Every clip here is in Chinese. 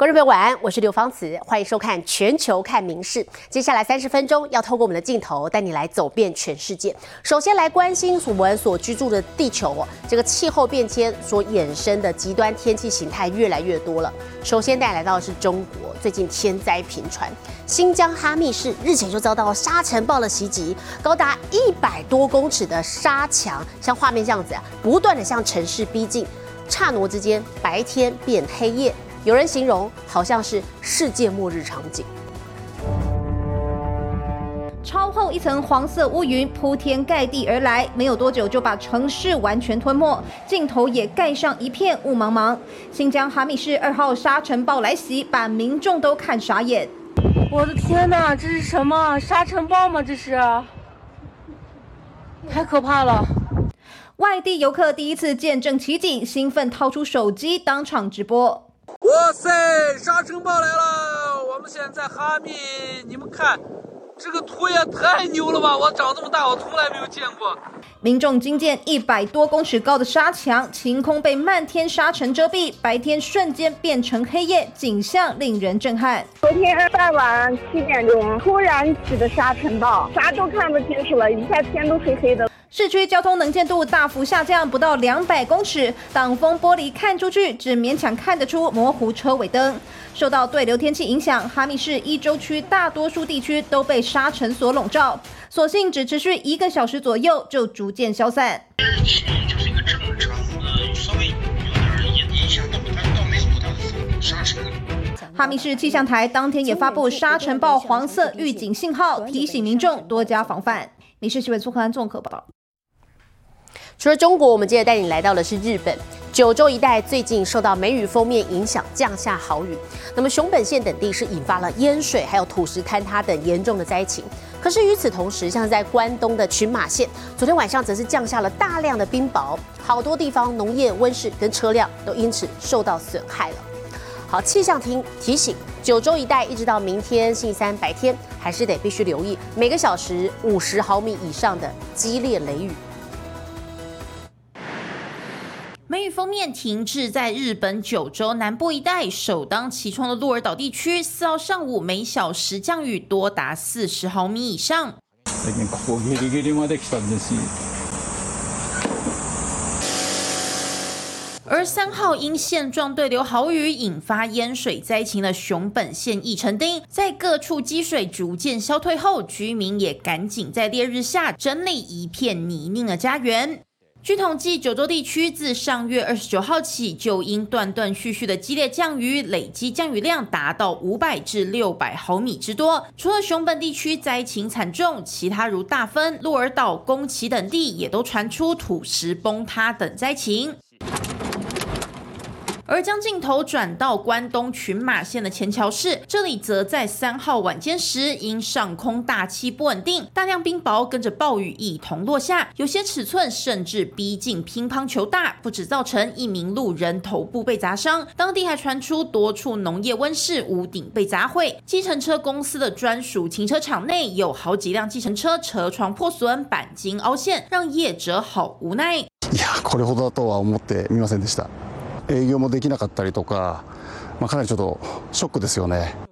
观众朋友晚安，我是刘芳慈，欢迎收看《全球看名事》。接下来三十分钟要透过我们的镜头带你来走遍全世界。首先来关心我们所居住的地球哦，这个气候变迁所衍生的极端天气形态越来越多了。首先带来到的是中国，最近天灾频传，新疆哈密市日前就遭到沙尘暴的袭击，高达一百多公尺的沙墙，像画面这样子啊，不断的向城市逼近，刹那之间白天变黑夜。有人形容好像是世界末日场景，超厚一层黄色乌云铺天盖地而来，没有多久就把城市完全吞没，镜头也盖上一片雾茫茫。新疆哈密市二号沙尘暴来袭，把民众都看傻眼。我的天哪，这是什么沙尘暴吗？这是，太可怕了！外地游客第一次见证奇景，兴奋掏出手机当场直播。哇塞，沙尘暴来了！我们现在哈密，你们看，这个土也太牛了吧！我长这么大，我从来没有见过。民众惊见一百多公尺高的沙墙，晴空被漫天沙尘遮蔽，白天瞬间变成黑夜，景象令人震撼。昨天傍晚七点钟，突然起的沙尘暴，啥都看不清楚了，一下天都黑黑的。市区交通能见度大幅下降，不到两百公尺，挡风玻璃看出去只勉强看得出模糊车尾灯。受到对流天气影响，哈密市一州区大多数地区都被沙尘所笼罩，所幸只持续一个小时左右就逐渐消散。哈密市气象台当天也发布沙尘暴黄色预警信号，提醒民众多加防范。你是新闻苏克兰综合报道。除了中国，我们接着带你来到的是日本九州一带，最近受到梅雨封面影响，降下豪雨。那么熊本县等地是引发了淹水，还有土石坍塌等严重的灾情。可是与此同时，像在关东的群马县，昨天晚上则是降下了大量的冰雹，好多地方农业、温室跟车辆都因此受到损害了。好，气象厅提醒，九州一带一直到明天星期三白天，还是得必须留意每个小时五十毫米以上的激烈雷雨。封面停滞在日本九州南部一带，首当其冲的鹿儿岛地区，四号上午每小时降雨多达四十毫米以上。而三号因现状对流豪雨引发淹水灾情的熊本县义城町，在各处积水逐渐消退后，居民也赶紧在烈日下整理一片泥泞的家园。据统计，九州地区自上月二十九号起，就因断断续续的激烈降雨，累积降雨量达到五百至六百毫米之多。除了熊本地区灾情惨重，其他如大分、鹿儿岛、宫崎等地也都传出土石崩塌等灾情。而将镜头转到关东群马县的前桥市，这里则在三号晚间时，因上空大气不稳定，大量冰雹跟着暴雨一同落下，有些尺寸甚至逼近乒乓球大，不止造成一名路人头部被砸伤，当地还传出多处农业温室屋顶被砸毁，计程车公司的专属停车场内有好几辆计程车车窗破损，钣金凹陷，让业者好无奈。いやこれほどだとは思ってみませんでした。 営業もできなかったりとか、まあ、かなりちょっとショックですよね。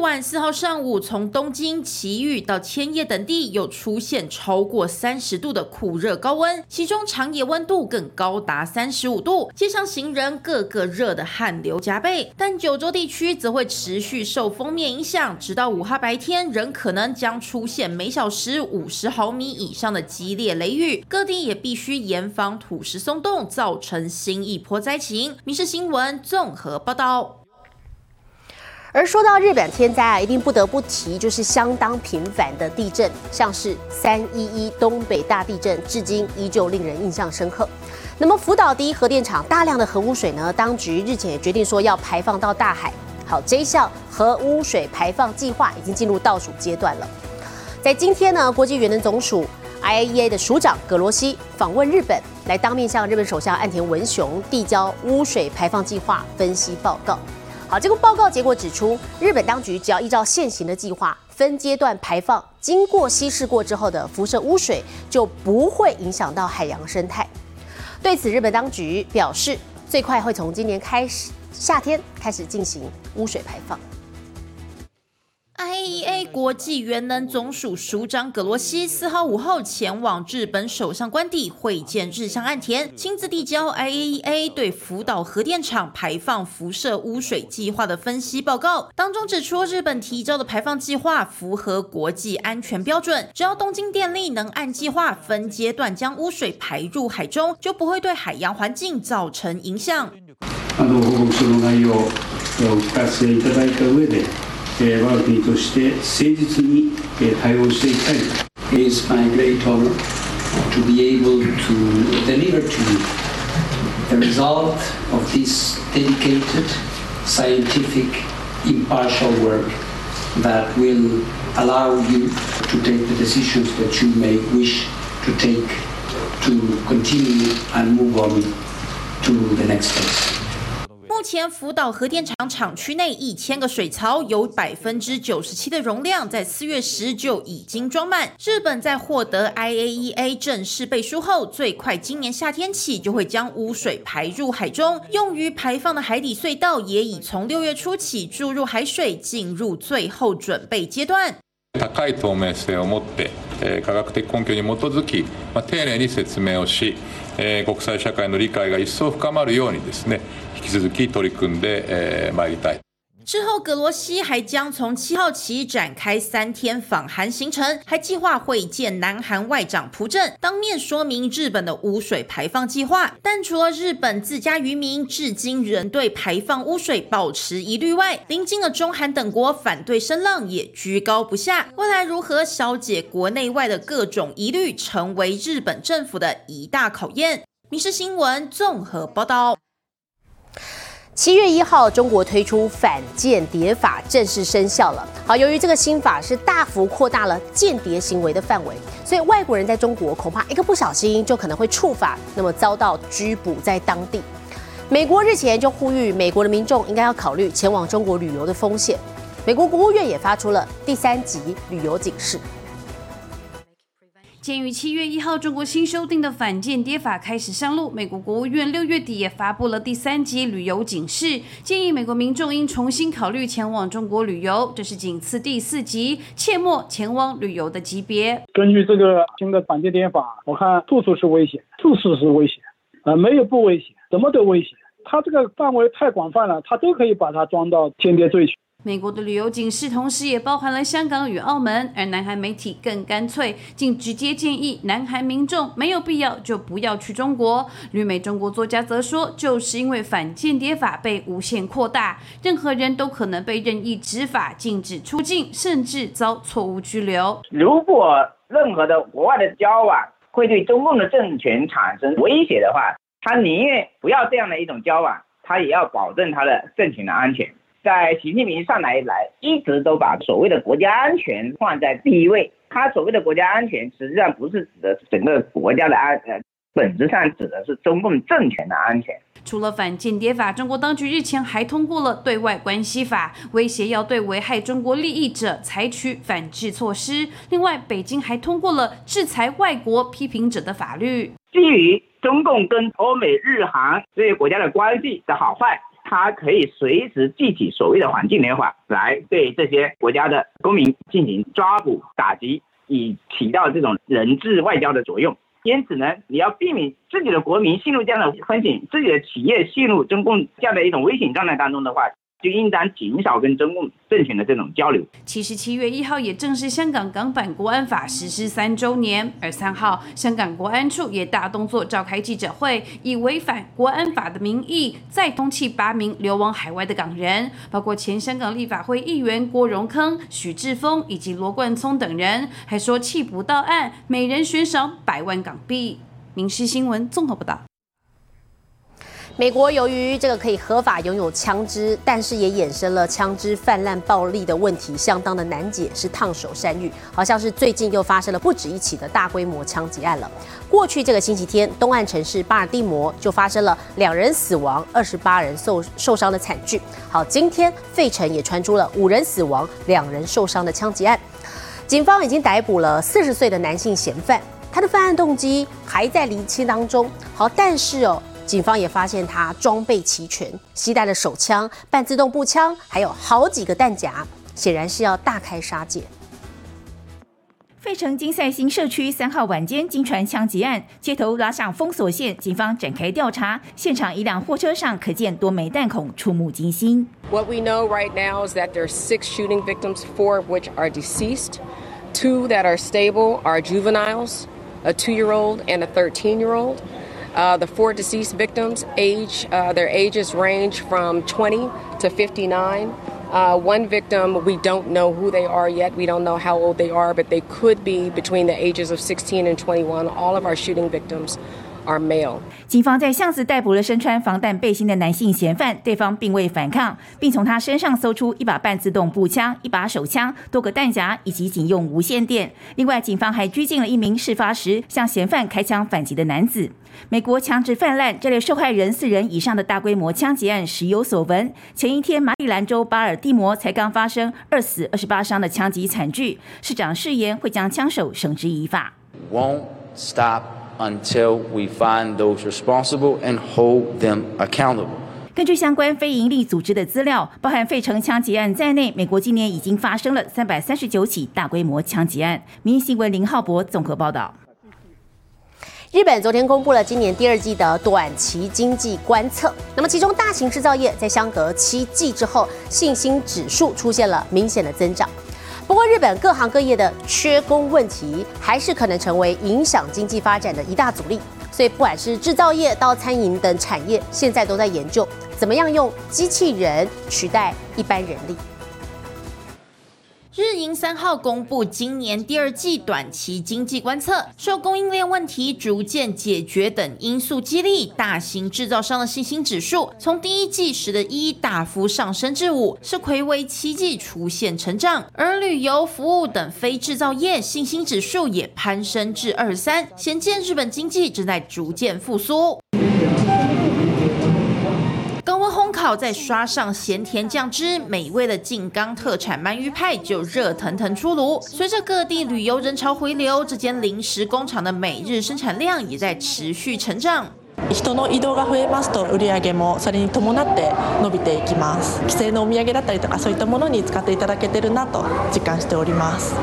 晚，四号上午，从东京、埼玉到千叶等地，又出现超过三十度的酷热高温，其中长野温度更高达三十五度，街上行人个个热得汗流浃背。但九州地区则会持续受封面影响，直到五号白天，仍可能将出现每小时五十毫米以上的激烈雷雨，各地也必须严防土石松动，造成新一波灾情。民事新闻综合报道。而说到日本天灾啊，一定不得不提就是相当频繁的地震，像是三一一东北大地震，至今依旧令人印象深刻。那么福岛第一核电厂大量的核污水呢，当局日前也决定说要排放到大海。好，这一项核污水排放计划已经进入倒数阶段了。在今天呢，国际原能总署 IAEA 的署长葛罗西访问日本，来当面向日本首相岸田文雄递交污水排放计划分析报告。好，这个报告结果指出，日本当局只要依照现行的计划，分阶段排放，经过稀释过之后的辐射污水就不会影响到海洋生态。对此，日本当局表示，最快会从今年开始夏天开始进行污水排放。IAEA 国际原能总署署长葛罗西四号午后前往日本首相官邸会见日向岸田，亲自递交 IAEA 对福岛核电厂排放辐射污水计划的分析报告。当中指出，日本提交的排放计划符合国际安全标准，只要东京电力能按计划分阶段将污水排入海中，就不会对海洋环境造成影响。あの報告書の内容をお聞かせいただいた上で、 えー我が国として誠実にえー対応していきたいと。 It is my great honor to be able to deliver to you the result of this dedicated, scientific, impartial work that will allow you to take the decisions that you may wish to take to continue and move on to the next phase. 目前福岛核电厂厂区内一千个水槽，有百分之九十七的容量在四月时就已经装满。日本在获得 IAEA 正式背书后，最快今年夏天起就会将污水排入海中，用于排放的海底隧道也已从六月初起注入海水，进入最后准备阶段。高い透明性を持って、えー科学的根拠に基づき、まあ、丁寧に説明をし、 え国際社会の理解が一層深まるようにですね引き続き取り組んでえーまいりたい。之后，格罗西还将从七号起展开三天访韩行程，还计划会见南韩外长朴正，当面说明日本的污水排放计划。但除了日本自家渔民至今仍对排放污水保持疑虑外，邻近的中韩等国反对声浪也居高不下。未来如何消解国内外的各种疑虑，成为日本政府的一大考验。《民事新闻》综合报道。七月一号，中国推出反间谍法正式生效了。好，由于这个新法是大幅扩大了间谍行为的范围，所以外国人在中国恐怕一个不小心就可能会触法，那么遭到拘捕在当地。美国日前就呼吁美国的民众应该要考虑前往中国旅游的风险。美国国务院也发出了第三级旅游警示。鉴于七月一号中国新修订的反间谍法开始上路，美国国务院六月底也发布了第三级旅游警示，建议美国民众应重新考虑前往中国旅游。这是仅次第四级，切莫前往旅游的级别。根据这个新的反间谍法，我看处处是危险，处处是危险，啊、没有不危险，什么都危险。它这个范围太广泛了，它都可以把它装到间谍罪去。美国的旅游警示同时也包含了香港与澳门，而南韩媒体更干脆，竟直接建议南韩民众没有必要就不要去中国。旅美中国作家则说，就是因为反间谍法被无限扩大，任何人都可能被任意执法、禁止出境，甚至遭错误拘留。如果任何的国外的交往会对中共的政权产生威胁的话，他宁愿不要这样的一种交往，他也要保证他的政权的安全。在习近平上来以来，一直都把所谓的国家安全放在第一位。他所谓的国家安全，实际上不是指的整个国家的安，呃，本质上指的是中共政权的安全。除了反间谍法，中国当局日前还通过了对外关系法，威胁要对危害中国利益者采取反制措施。另外，北京还通过了制裁外国批评者的法律。基于中共跟欧美日韩这些国家的关系的好坏，它可以随时记起所谓的反间谍法来对这些国家的公民进行抓捕打击，以起到这种人质外交的作用。因此呢，你要避免自己的国民陷入这样的风险，自己的企业陷入中共这样的一种危险状态当中的话，就应当减少跟中共政权的这种交流。其实七月一号也正是香港港版国安法实施三周年，而三号香港国安处也大动作召开记者会，以违反国安法的名义再通缉八名流亡海外的港人，包括前香港立法会议员郭荣铿、许志峰以及罗冠聪等人，还说弃捕到案，每人悬赏百万港币。民事新闻综合报道。美国由于这个可以合法拥有枪支，但是也衍生了枪支泛滥暴力的问题，相当的难解，是烫手山芋。好像是最近又发生了不止一起的大规模枪击案了。过去这个星期天，东岸城市巴尔的摩就发生了两人死亡、二十八人受受伤的惨剧。好，今天费城也传出了五人死亡、两人受伤的枪击案。警方已经逮捕了四十岁的男性嫌犯，他的犯案动机还在厘清当中。好，但是哦。警方也发现他装备齐全，携带了手枪、半自动步枪，还有好几个弹夹，显然是要大开杀戒。费城金赛新社区三号晚间惊传枪击案，街头拉上封锁线，警方展开调查。现场一辆货车上可见多枚弹孔，触目惊心。What we know right now is that there are six shooting victims, four of which are deceased. Two that are stable are juveniles, a two-year-old and a 13-year-old. Uh, the four deceased victims, age, uh, their ages range from 20 to 59. Uh, one victim, we don't know who they are yet. We don't know how old they are, but they could be between the ages of 16 and 21. All of our shooting victims are male. 警方在巷子逮捕了身穿防弹背心的男性嫌犯，对方并未反抗，并从他身上搜出一把半自动步枪、一把手枪、多个弹夹以及警用无线电。另外，警方还拘禁了一名事发时向嫌犯开枪反击的男子。美国枪支泛滥，这类受害人四人以上的大规模枪击案时有所闻。前一天，马里兰州巴尔的摩才刚发生二死二十八伤的枪击惨剧，市长誓言会将枪手绳之以法。Won't stop until we find those responsible and hold them accountable. 根据相关非营利组织的资料，包含费城枪击案在内，美国今年已经发生了三百三十九起大规模枪击案。民意新闻林浩博综合报道。日本昨天公布了今年第二季的短期经济观测，那么其中大型制造业在相隔七季之后，信心指数出现了明显的增长。不过，日本各行各业的缺工问题还是可能成为影响经济发展的一大阻力。所以，不管是制造业到餐饮等产业，现在都在研究怎么样用机器人取代一般人力。日银三号公布今年第二季短期经济观测，受供应链问题逐渐解决等因素激励，大型制造商的信心指数从第一季时的一大幅上升至五，是魁为七季出现成长。而旅游服务等非制造业信心指数也攀升至二三，显见日本经济正在逐渐复苏。温烘烤再刷上咸甜酱汁，美味的静冈特产鳗鱼派就热腾腾出炉。随着各地旅游人潮回流，这间零食工厂的每日生产量也在持续成长。人の移動が増えますと売上もそれに伴って伸びていきます。帰省のお土産だったりとかそういったものに使っていただけてるなと実感しております。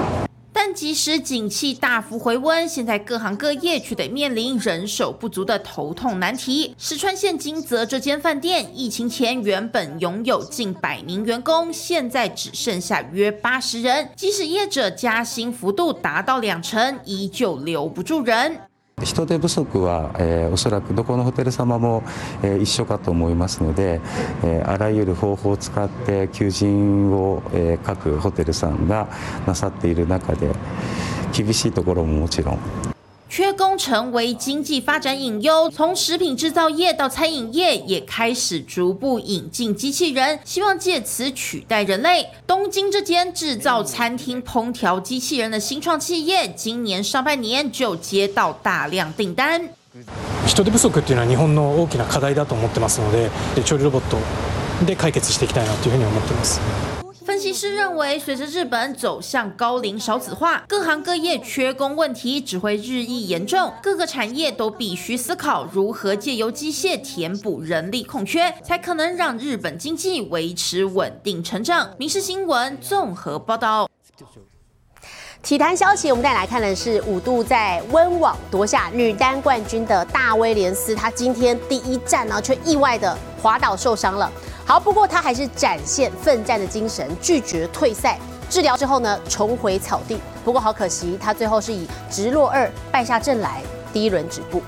但即使景气大幅回温，现在各行各业却得面临人手不足的头痛难题。石川县金泽这间饭店，疫情前原本拥有近百名员工，现在只剩下约八十人。即使业者加薪幅度达到两成，依旧留不住人。人手不足は、えー、おそらくどこのホテル様も、えー、一緒かと思いますので、えー、あらゆる方法を使って求人を、えー、各ホテルさんがなさっている中で厳しいところももちろん。缺工成为经济发展隐忧，从食品制造业到餐饮业也开始逐步引进机器人，希望借此取代人类。东京这间制造餐厅烹调机器人的新创企业，今年上半年就接到大量订单。人手不足っていうのは日本の大きな課題だと思ってますので、調理ロボットで解決していきたいなというふうに思ってます。 分析师认为，随着日本走向高龄少子化，各行各业缺工问题只会日益严重。各个产业都必须思考如何借由机械填补人力空缺，才可能让日本经济维持稳定成长。民事新闻综合报道。体坛消息，我们再来看的是五度在温网夺下女单冠军的大威廉斯，她今天第一站呢，却意外的滑倒受伤了。好，不过他还是展现奋战的精神，拒绝退赛。治疗之后呢，重回草地。不过好可惜，他最后是以直落二败下阵来，第一轮止步。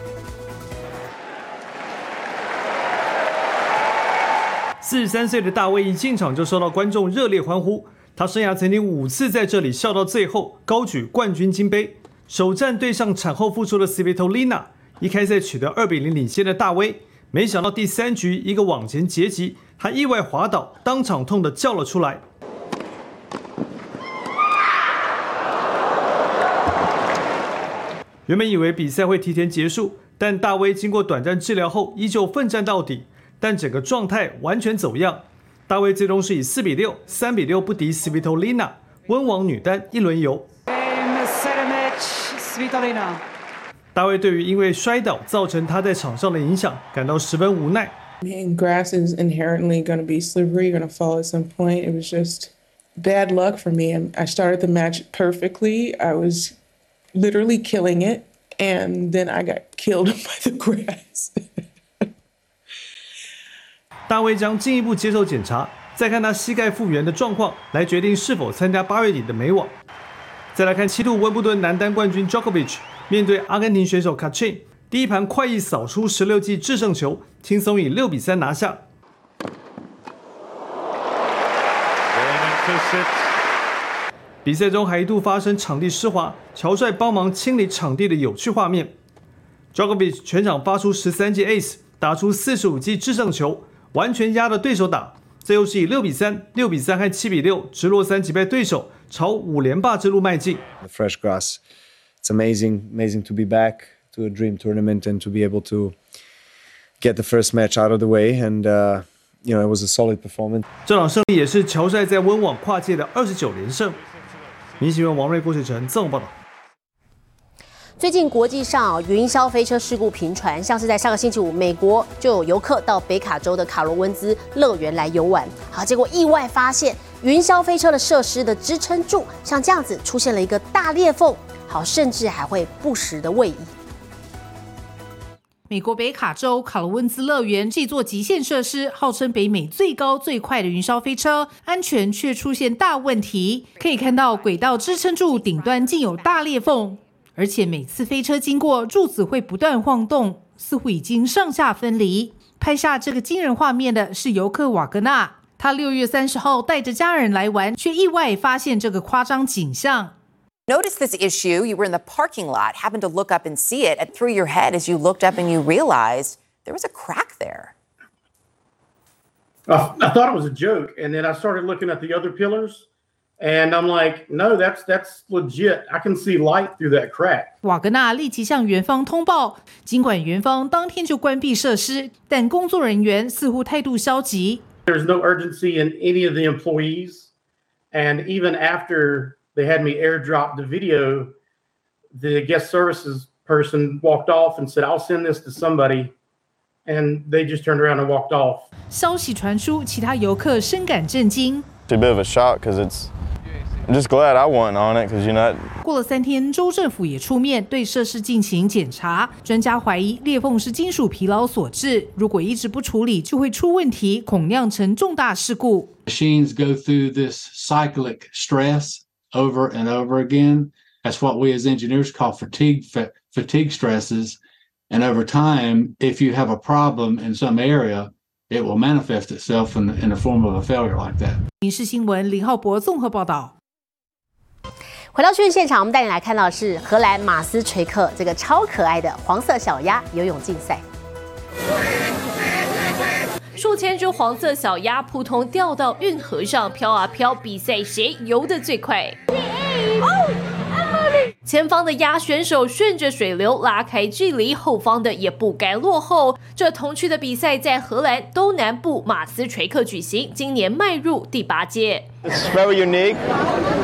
四十三岁的大卫一进场就受到观众热烈欢呼。他生涯曾经五次在这里笑到最后，高举冠军金杯。首战对上产后复出的 Svitolina，一开赛取得二比零领先的大威，没想到第三局一个往前截击。他意外滑倒，当场痛的叫了出来。原本以为比赛会提前结束，但大威经过短暂治疗后，依旧奋战到底，但整个状态完全走样。大威最终是以四比六、三比六不敌 Svitolina，温网女单一轮游。大卫对于因为摔倒造成他在场上的影响感到十分无奈。Man, grass is inherently going to be slippery, going to fall at some point. It was just bad luck for me. I started the match perfectly. I was literally killing it, and then I got killed by the grass. 大卫将进一步接受检查，再看他膝盖复原的状况，来决定是否参加八月底的美网。再来看七度温布顿男单冠军 Djokovic 面对阿根廷选手 Kachin，第一盘快意扫出十六记制胜球，轻松以六比三拿下。比赛中还一度发生场地湿滑，乔帅帮忙清理场地的有趣画面。Djokovic 全场发出十三记 Ace，打出四十五记制胜球，完全压着对手打。最后是以六比三、六比三和七比六直落三击败对手，朝五连霸之路迈进。The fresh grass, it's amazing, amazing to be back to a dream tournament and to be able to get the first match out of the way. And uh, you know, it was a solid performance. 这场胜利也是乔帅在温网跨界的二十九连胜。明新闻王瑞、郭水成综合报道。最近国际上云霄飞车事故频传，像是在上个星期五，美国就有游客到北卡州的卡罗温兹乐园来游玩，好，结果意外发现云霄飞车的设施的支撑柱像这样子出现了一个大裂缝，好，甚至还会不时的位移。美国北卡州卡罗温兹乐园这座极限设施，号称北美最高最快的云霄飞车，安全却出现大问题。可以看到轨道支撑柱顶端竟有大裂缝，而且每次飞车经过，柱子会不断晃动，似乎已经上下分离。拍下这个惊人画面的是游客瓦格纳，他六月三十号带着家人来玩，却意外发现这个夸张景象。Noticed this issue. You were in the parking lot, happened to look up and see it, and through your head as you looked up and you realized there was a crack there. I, I thought it was a joke, and then I started looking at the other pillars, and I'm like, no, that's that's legit. I can see light through that crack. 瓦格纳立即向园方通报，尽管园方当天就关闭设施，但工作人员似乎态度消极。 There's no urgency in any of the employees, and even after they had me airdrop the video, the guest services person walked off and said, "I'll send this to somebody," and they just turned around and walked off. 消息传出，其他游客深感震惊。 It's a bit of a shock because it's. I'm just glad I wasn't on it because you know. 过了三天，州政府也出面对设施进行检查，专家怀疑裂缝是金属疲劳所致，如果一直不处理，就会出问题，恐酿成重大事故。 Machines go through this cyclic stress over and over again. That's what we as engineers call fatigue fa- fatigue stresses. And over time, if you have a problem in some area, it will manifest itself in the, in the form of a failure like that. 民事新闻林浩博综合报道。回到训练现场，我们带你来看到的是荷兰马斯垂克这个超可爱的黄色小鸭游泳竞赛。 数千只黄色小鸭扑通掉到运河上飘啊飘，比赛谁游得最快。前方的鸭选手顺着水流拉开距离，后方的也不该落后。这同区的比赛在荷兰东南部马斯垂克举行，今年迈入第八届。It's very unique.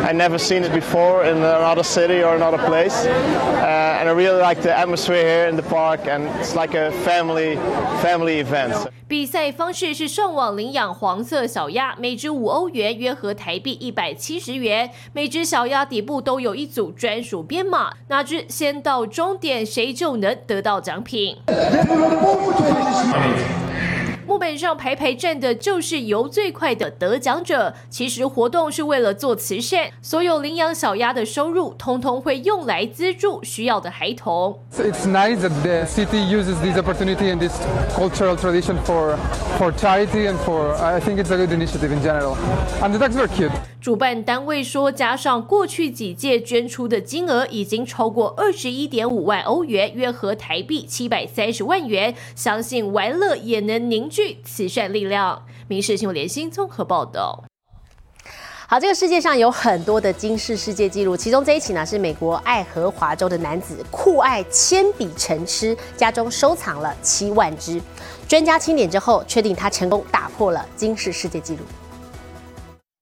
I never seen it before in another city or another place, uh, and I really like the atmosphere here in the park. And it's like a family family event. 比赛方式是上网领养黄色小鸭，每只五欧元，约合台币一百七十元。每只小鸭底部都有一组专属编码，哪只先到终点，谁就能得到奖品。木本上排排站的就是游最快的得奖者。其实活动是为了做慈善，所有领养小鸭的收入通通会用来资助需要的孩童。It's nice that the city uses this opportunity and this cultural tradition for for charity and for I think it's a good initiative in general. And the dogs are cute. 主办单位说，加上过去几届捐出的金额，已经超过二十一点五万欧元，约合台币七百三十万元。相信玩乐也能凝聚慈善力量。民事新闻联新综合报道。好，这个世界上有很多的惊世世界纪录，其中这一起呢是美国爱荷华州的男子酷爱铅笔成痴，家中收藏了七万支。专家清点之后，确定他成功打破了惊世世界纪录。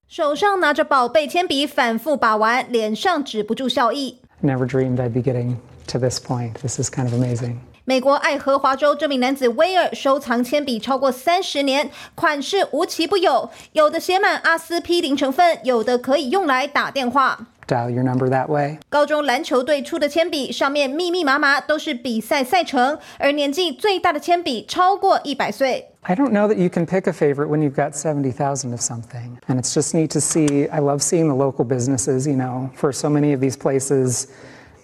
手上拿着宝贝铅笔，反复把玩，脸上止不住笑意。Never dreamed I'd be getting to this point. This is kind of amazing. 美国爱荷华州这名男子威尔收藏铅笔超过三十年，款式无奇不有，有的写满阿司匹林成分，有的可以用来打电话。Dial your number that way. 高中篮球队出的铅笔上面密密麻麻都是比赛赛程，而年纪最大的铅笔超过一百岁。I don't know that you can pick a favorite when you've got 70,000 of something. And it's just neat to see. I love seeing the local businesses, you know, for so many of these places,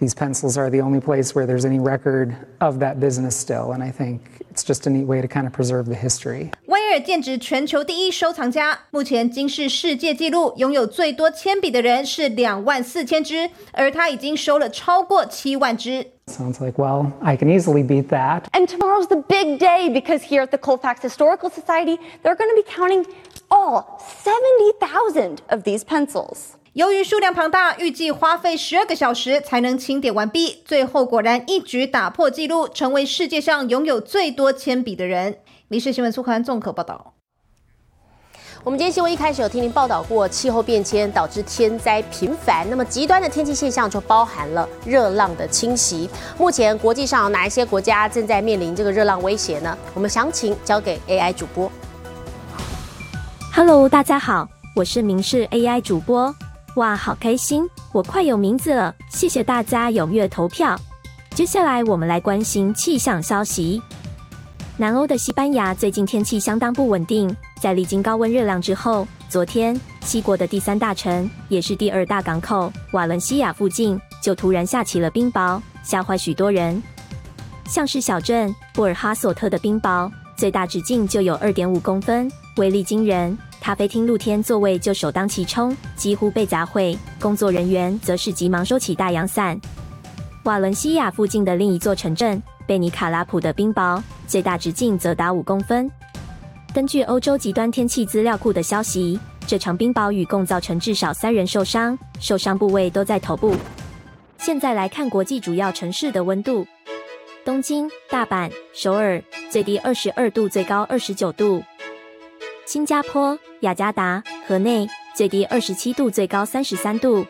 these pencils are the only place where there's any record of that business still. And I think it's just a neat way to kind of preserve the history. 威尔剑指全球第一收藏家，目前金氏世界纪录拥有最多铅笔的人是两万四千支，而他已经收了超过七万支。 Sounds like, well, I can easily beat that. And tomorrow's the big day because here at the Colfax Historical Society, they're going to be counting all 70,000 of these pencils. 由于数量庞大，预计花费十二个小时才能清点完毕。最后果然一举打破纪录，成为世界上拥有最多铅笔的人。民事新闻苏刊综合报道。我们今天新闻一开始有听您报道过，气候变迁导致天灾频繁，那么极端的天气现象就包含了热浪的侵袭。目前国际上有哪一些国家正在面临这个热浪威胁呢？我们详情交给 AI 主播。Hello，大家好，我是明视 AI 主播。哇，好开心，我快有名字了！谢谢大家踊跃投票。接下来我们来关心气象消息。南欧的西班牙最近天气相当不稳定，在历经高温热浪之后，昨天西国的第三大城，也是第二大港口瓦伦西亚附近，就突然下起了冰雹，吓坏许多人。像是小镇布尔哈索特的冰雹，最大直径就有二点五公分，威力惊人。咖啡厅露天座位就首当其冲，几乎被砸毁，工作人员则是急忙收起大阳伞。瓦伦西亚附近的另一座城镇贝尼卡拉普的冰雹，最大直径则达五公分。根据欧洲极端天气资料库的消息，这场冰雹雨共造成至少三人受伤，受伤部位都在头部。现在来看国际主要城市的温度：东京、大阪、首尔，最低二十二度，最高二十九度；新加坡、雅加达、河内，最低二十七度，最高三十三度；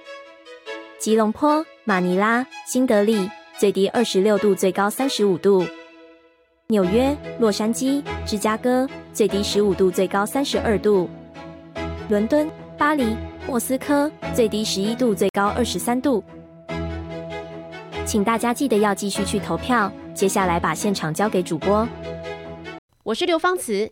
吉隆坡、马尼拉、新德里，最低二十六度，最高三十五度；纽约、洛杉矶、芝加哥，最低十五度，最高三十二度；伦敦、巴黎、莫斯科，最低十一度，最高二十三度。请大家记得要继续去投票。接下来把现场交给主播。我是刘芳慈，